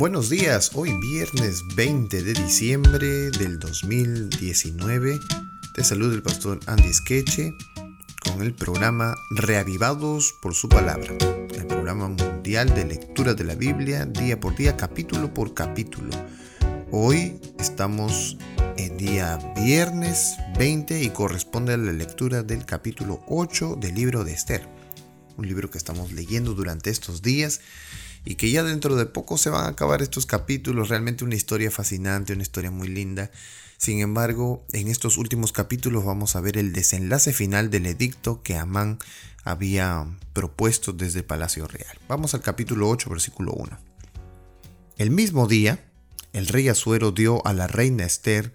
Buenos días, hoy viernes 20 de diciembre del 2019. Te saluda el pastor Andy Skeche con el programa Reavivados por su palabra, el programa mundial de lectura de la Biblia día por día, capítulo por capítulo. Hoy estamos en día viernes 20 y corresponde a la lectura del capítulo 8 del libro de Esther, un libro que estamos leyendo durante estos días y que ya dentro de poco se van a acabar estos capítulos. Realmente una historia fascinante, una historia muy linda. Sin embargo, en estos últimos capítulos vamos a ver el desenlace final del edicto que Amán había propuesto desde el Palacio Real. Vamos al capítulo 8, versículo 1. El mismo día, el rey Asuero dio a la reina Esther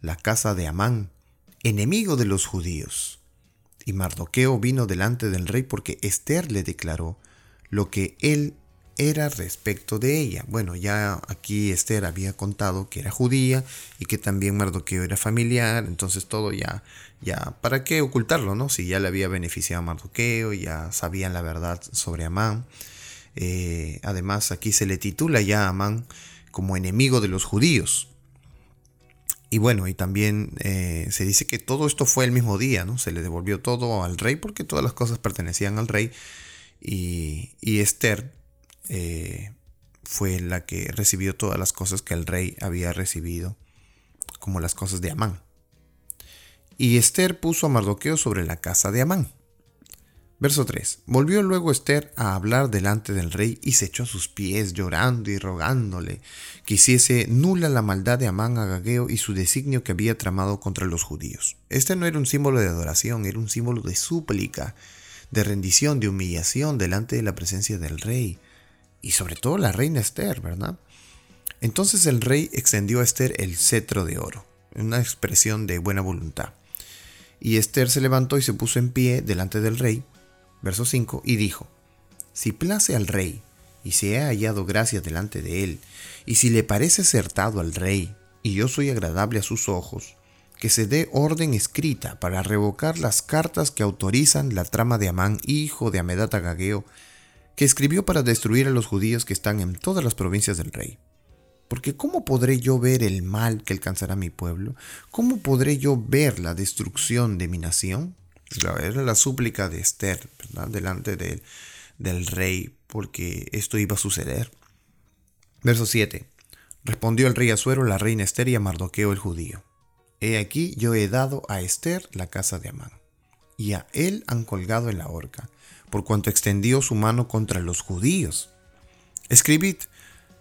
la casa de Amán, enemigo de los judíos. Y Mardoqueo vino delante del rey porque Esther le declaró lo que él era respecto de ella. Bueno, ya aquí Esther había contado que era judía y que también Mardoqueo era familiar, entonces todo ya, ya, ¿para qué ocultarlo, no? Si ya le había beneficiado a Mardoqueo, ya sabían la verdad sobre Amán. Eh, además, aquí se le titula ya a Amán como enemigo de los judíos. Y bueno, y también eh, se dice que todo esto fue el mismo día, ¿no? Se le devolvió todo al rey porque todas las cosas pertenecían al rey. Y, y Esther eh, fue la que recibió todas las cosas que el rey había recibido, como las cosas de Amán. Y Esther puso a Mardoqueo sobre la casa de Amán. Verso 3. Volvió luego Esther a hablar delante del rey y se echó a sus pies llorando y rogándole que hiciese nula la maldad de Amán Agageo y su designio que había tramado contra los judíos. Este no era un símbolo de adoración, era un símbolo de súplica, de rendición, de humillación delante de la presencia del rey y sobre todo la reina Esther, ¿verdad? Entonces el rey extendió a Esther el cetro de oro, una expresión de buena voluntad. Y Esther se levantó y se puso en pie delante del rey, verso 5, y dijo, Si place al rey, y se ha hallado gracia delante de él, y si le parece acertado al rey, y yo soy agradable a sus ojos, que se dé orden escrita para revocar las cartas que autorizan la trama de Amán, hijo de Amedata Gageo, que escribió para destruir a los judíos que están en todas las provincias del rey. Porque ¿cómo podré yo ver el mal que alcanzará mi pueblo? ¿Cómo podré yo ver la destrucción de mi nación? Era la súplica de Esther, ¿verdad? Delante del rey, porque esto iba a suceder. Verso 7. Respondió el rey Azuero, la reina Esther y a Mardoqueo el judío. He aquí yo he dado a Esther la casa de Amán, y a él han colgado en la horca por cuanto extendió su mano contra los judíos. Escribid,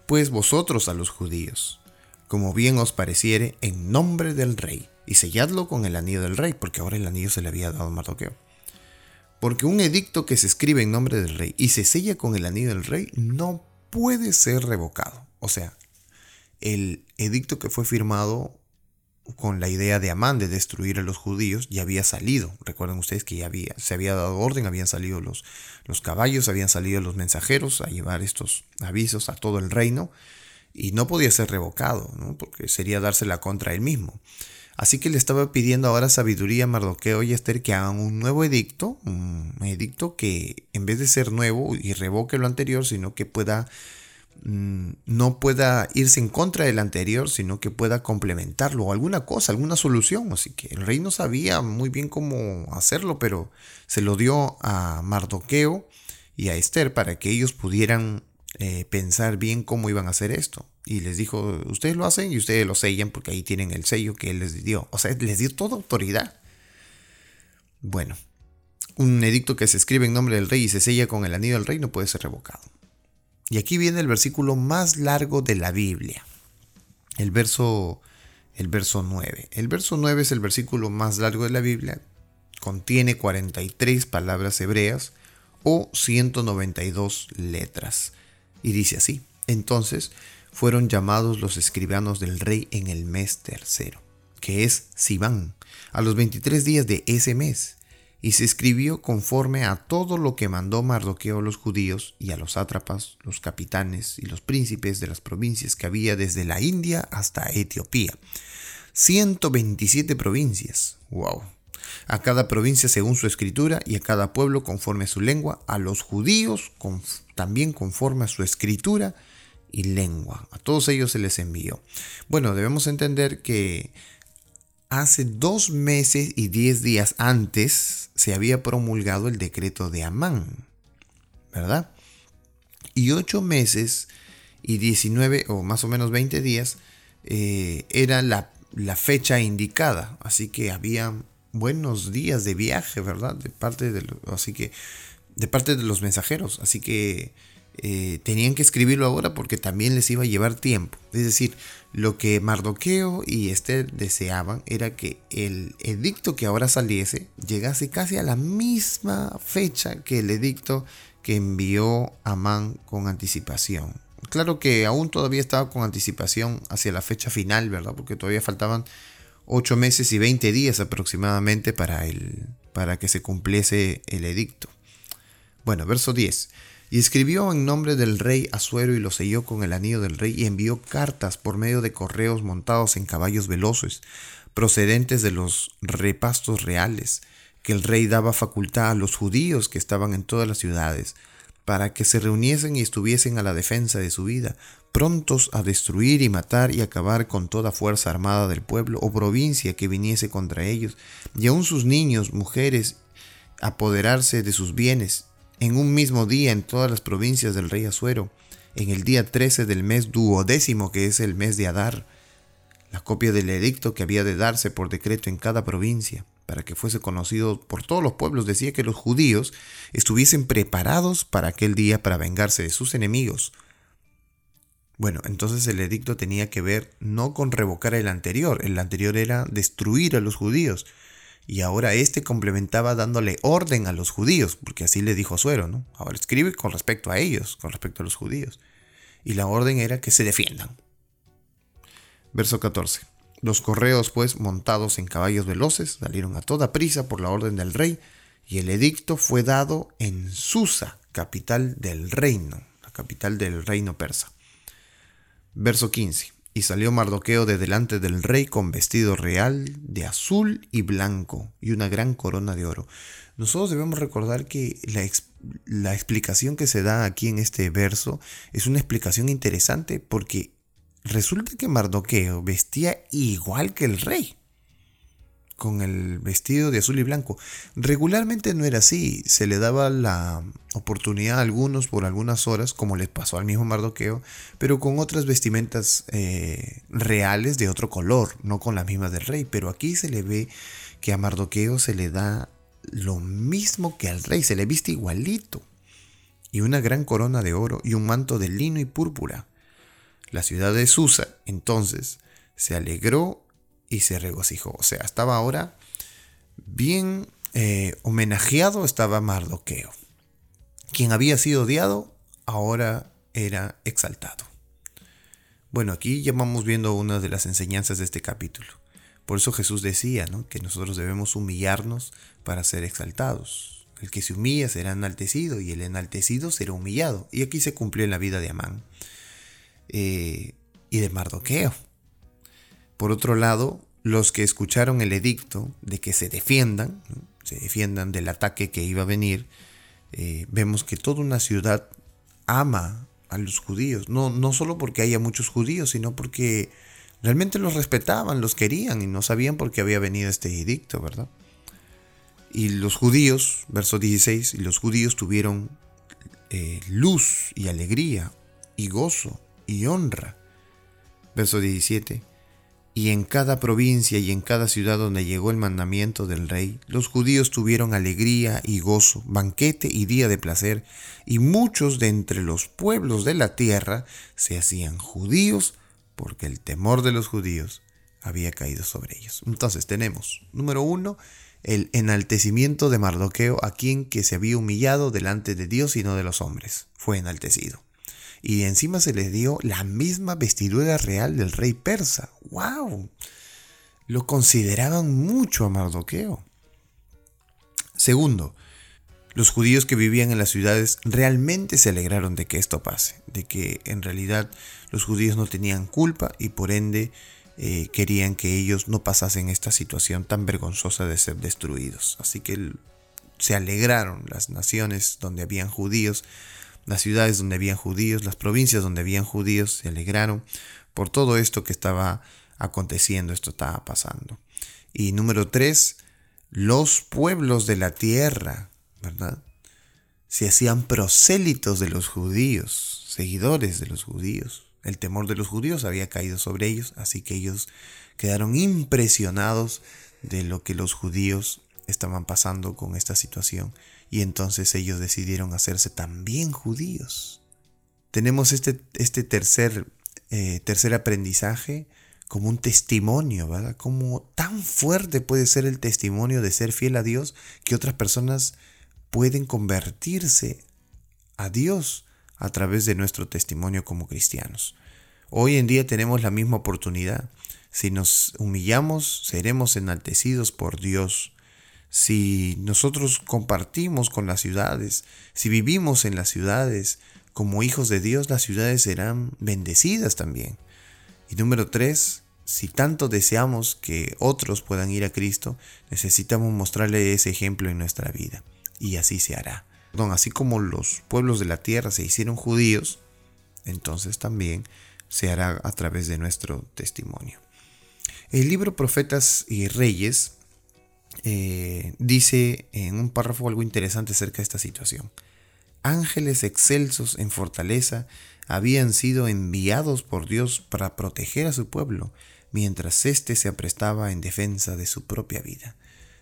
pues vosotros a los judíos, como bien os pareciere, en nombre del rey, y selladlo con el anillo del rey, porque ahora el anillo se le había dado a Mardoqueo. Porque un edicto que se escribe en nombre del rey y se sella con el anillo del rey no puede ser revocado. O sea, el edicto que fue firmado con la idea de Amán de destruir a los judíos ya había salido. Recuerden ustedes que ya había, se había dado orden, habían salido los, los caballos, habían salido los mensajeros a llevar estos avisos a todo el reino y no podía ser revocado, porque sería dársela contra él mismo. Así que le estaba pidiendo ahora sabiduría a Mardoqueo y Esther que hagan un nuevo edicto, un edicto que en vez de ser nuevo y revoque lo anterior, sino que pueda no pueda irse en contra del anterior, sino que pueda complementarlo alguna cosa, alguna solución. Así que el rey no sabía muy bien cómo hacerlo, pero se lo dio a Mardoqueo y a Esther para que ellos pudieran eh, pensar bien cómo iban a hacer esto. Y les dijo, ustedes lo hacen y ustedes lo sellan porque ahí tienen el sello que él les dio. O sea, les dio toda autoridad. Bueno, un edicto que se escribe en nombre del rey y se sella con el anillo del rey no puede ser revocado. Y aquí viene el versículo más largo de la Biblia. El verso, el verso 9. El verso 9 es el versículo más largo de la Biblia. Contiene 43 palabras hebreas o 192 letras. Y dice así. Entonces fueron llamados los escribanos del rey en el mes tercero, que es Sibán, a los 23 días de ese mes y se escribió conforme a todo lo que mandó Mardoqueo a los judíos y a los sátrapas, los capitanes y los príncipes de las provincias que había desde la India hasta Etiopía. 127 provincias. ¡Wow! A cada provincia según su escritura y a cada pueblo conforme a su lengua, a los judíos también conforme a su escritura y lengua. A todos ellos se les envió. Bueno, debemos entender que hace dos meses y diez días antes se había promulgado el decreto de Amán, ¿verdad? Y ocho meses y 19 o más o menos 20 días eh, era la, fecha indicada. Así que había buenos días de viaje, ¿verdad? De parte de, así que, de parte de los mensajeros. Así que eh, tenían que escribirlo ahora porque también les iba a llevar tiempo. Es decir, lo que Mardoqueo y Esther deseaban era que el edicto que ahora saliese llegase casi a la misma fecha que el edicto que envió Amán con anticipación. Claro que aún todavía estaba con anticipación hacia la fecha final, ¿verdad? Porque todavía faltaban 8 meses y 20 días aproximadamente para, el, para que se cumpliese el edicto. Bueno, verso 10. Y escribió en nombre del rey Asuero y lo selló con el anillo del rey y envió cartas por medio de correos montados en caballos veloces, procedentes de los repastos reales, que el rey daba facultad a los judíos que estaban en todas las ciudades, para que se reuniesen y estuviesen a la defensa de su vida, prontos a destruir y matar y acabar con toda fuerza armada del pueblo o provincia que viniese contra ellos, y aun sus niños, mujeres, apoderarse de sus bienes, en un mismo día en todas las provincias del rey Asuero, en el día 13 del mes duodécimo, que es el mes de Adar, la copia del edicto que había de darse por decreto en cada provincia para que fuese conocido por todos los pueblos, decía que los judíos estuviesen preparados para aquel día para vengarse de sus enemigos. Bueno, entonces el edicto tenía que ver no con revocar el anterior, el anterior era destruir a los judíos, y ahora este complementaba dándole orden a los judíos, porque así le dijo Suero, ¿no? Ahora escribe con respecto a ellos, con respecto a los judíos. Y la orden era que se defiendan. Verso 14. Los correos, pues, montados en caballos veloces, salieron a toda prisa por la orden del rey, y el edicto fue dado en Susa, capital del reino, la capital del reino persa. Verso 15. Y salió Mardoqueo de delante del rey con vestido real de azul y blanco y una gran corona de oro. Nosotros debemos recordar que la, la explicación que se da aquí en este verso es una explicación interesante porque Resulta que Mardoqueo vestía igual que el rey, con el vestido de azul y blanco. Regularmente no era así, se le daba la oportunidad a algunos por algunas horas, como les pasó al mismo Mardoqueo, pero con otras vestimentas eh, reales de otro color, no con las mismas del rey. Pero aquí se le ve que a Mardoqueo se le da lo mismo que al rey, se le viste igualito. Y una gran corona de oro y un manto de lino y púrpura. La ciudad de Susa entonces se alegró y se regocijó. O sea, estaba ahora bien eh, homenajeado, estaba Mardoqueo. Quien había sido odiado, ahora era exaltado. Bueno, aquí ya vamos viendo una de las enseñanzas de este capítulo. Por eso Jesús decía que nosotros debemos humillarnos para ser exaltados. El que se humilla será enaltecido y el enaltecido será humillado. Y aquí se cumplió en la vida de Amán. Eh, y de Mardoqueo. Por otro lado, los que escucharon el edicto de que se defiendan, se defiendan del ataque que iba a venir, eh, vemos que toda una ciudad ama a los judíos, no, no solo porque haya muchos judíos, sino porque realmente los respetaban, los querían y no sabían por qué había venido este edicto, ¿verdad? Y los judíos, verso 16, y los judíos tuvieron eh, luz y alegría y gozo y honra. Verso 17. Y en cada provincia y en cada ciudad donde llegó el mandamiento del rey, los judíos tuvieron alegría y gozo, banquete y día de placer, y muchos de entre los pueblos de la tierra se hacían judíos porque el temor de los judíos había caído sobre ellos. Entonces tenemos, número uno, el enaltecimiento de Mardoqueo a quien que se había humillado delante de Dios y no de los hombres. Fue enaltecido y encima se les dio la misma vestidura real del rey persa. ¡Wow! Lo consideraban mucho a Mardoqueo. Segundo, los judíos que vivían en las ciudades realmente se alegraron de que esto pase, de que en realidad los judíos no tenían culpa y por ende eh, querían que ellos no pasasen esta situación tan vergonzosa de ser destruidos. Así que se alegraron las naciones donde habían judíos Las ciudades donde habían judíos, las provincias donde habían judíos se alegraron por todo esto que estaba aconteciendo, esto estaba pasando. Y número tres, los pueblos de la tierra, ¿verdad? Se hacían prosélitos de los judíos, seguidores de los judíos. El temor de los judíos había caído sobre ellos, así que ellos quedaron impresionados de lo que los judíos estaban pasando con esta situación y entonces ellos decidieron hacerse también judíos. Tenemos este, este tercer, eh, tercer aprendizaje como un testimonio, ¿verdad? Como tan fuerte puede ser el testimonio de ser fiel a Dios que otras personas pueden convertirse a Dios a través de nuestro testimonio como cristianos. Hoy en día tenemos la misma oportunidad. Si nos humillamos, seremos enaltecidos por Dios. Si nosotros compartimos con las ciudades, si vivimos en las ciudades como hijos de Dios, las ciudades serán bendecidas también. Y número tres, si tanto deseamos que otros puedan ir a Cristo, necesitamos mostrarle ese ejemplo en nuestra vida. Y así se hará así como los pueblos de la tierra se hicieron judíos, entonces también se hará a través de nuestro testimonio. El libro Profetas y Reyes eh, dice en un párrafo algo interesante acerca de esta situación. Ángeles excelsos en fortaleza habían sido enviados por Dios para proteger a su pueblo, mientras éste se aprestaba en defensa de su propia vida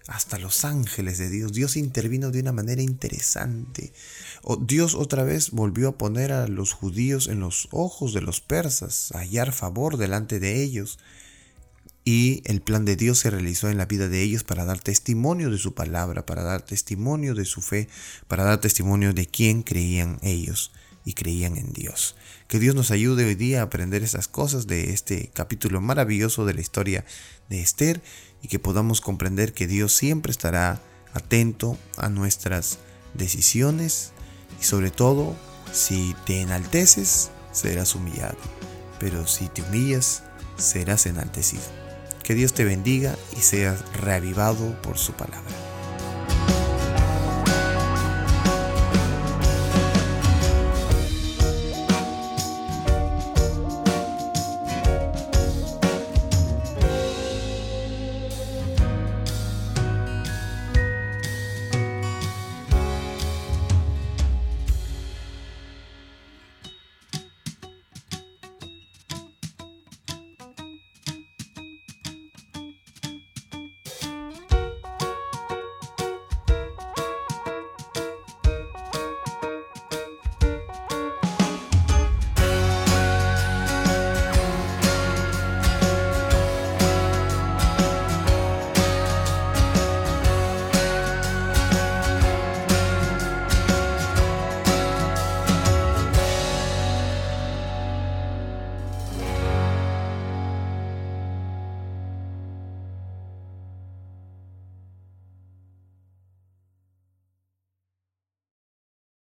hasta los ángeles de Dios. Dios intervino de una manera interesante. Dios otra vez volvió a poner a los judíos en los ojos de los persas, a hallar favor delante de ellos. Y el plan de Dios se realizó en la vida de ellos para dar testimonio de su palabra, para dar testimonio de su fe, para dar testimonio de quién creían ellos y creían en Dios. Que Dios nos ayude hoy día a aprender esas cosas de este capítulo maravilloso de la historia de Esther y que podamos comprender que Dios siempre estará atento a nuestras decisiones y sobre todo si te enalteces serás humillado, pero si te humillas serás enaltecido. Que Dios te bendiga y seas reavivado por su palabra.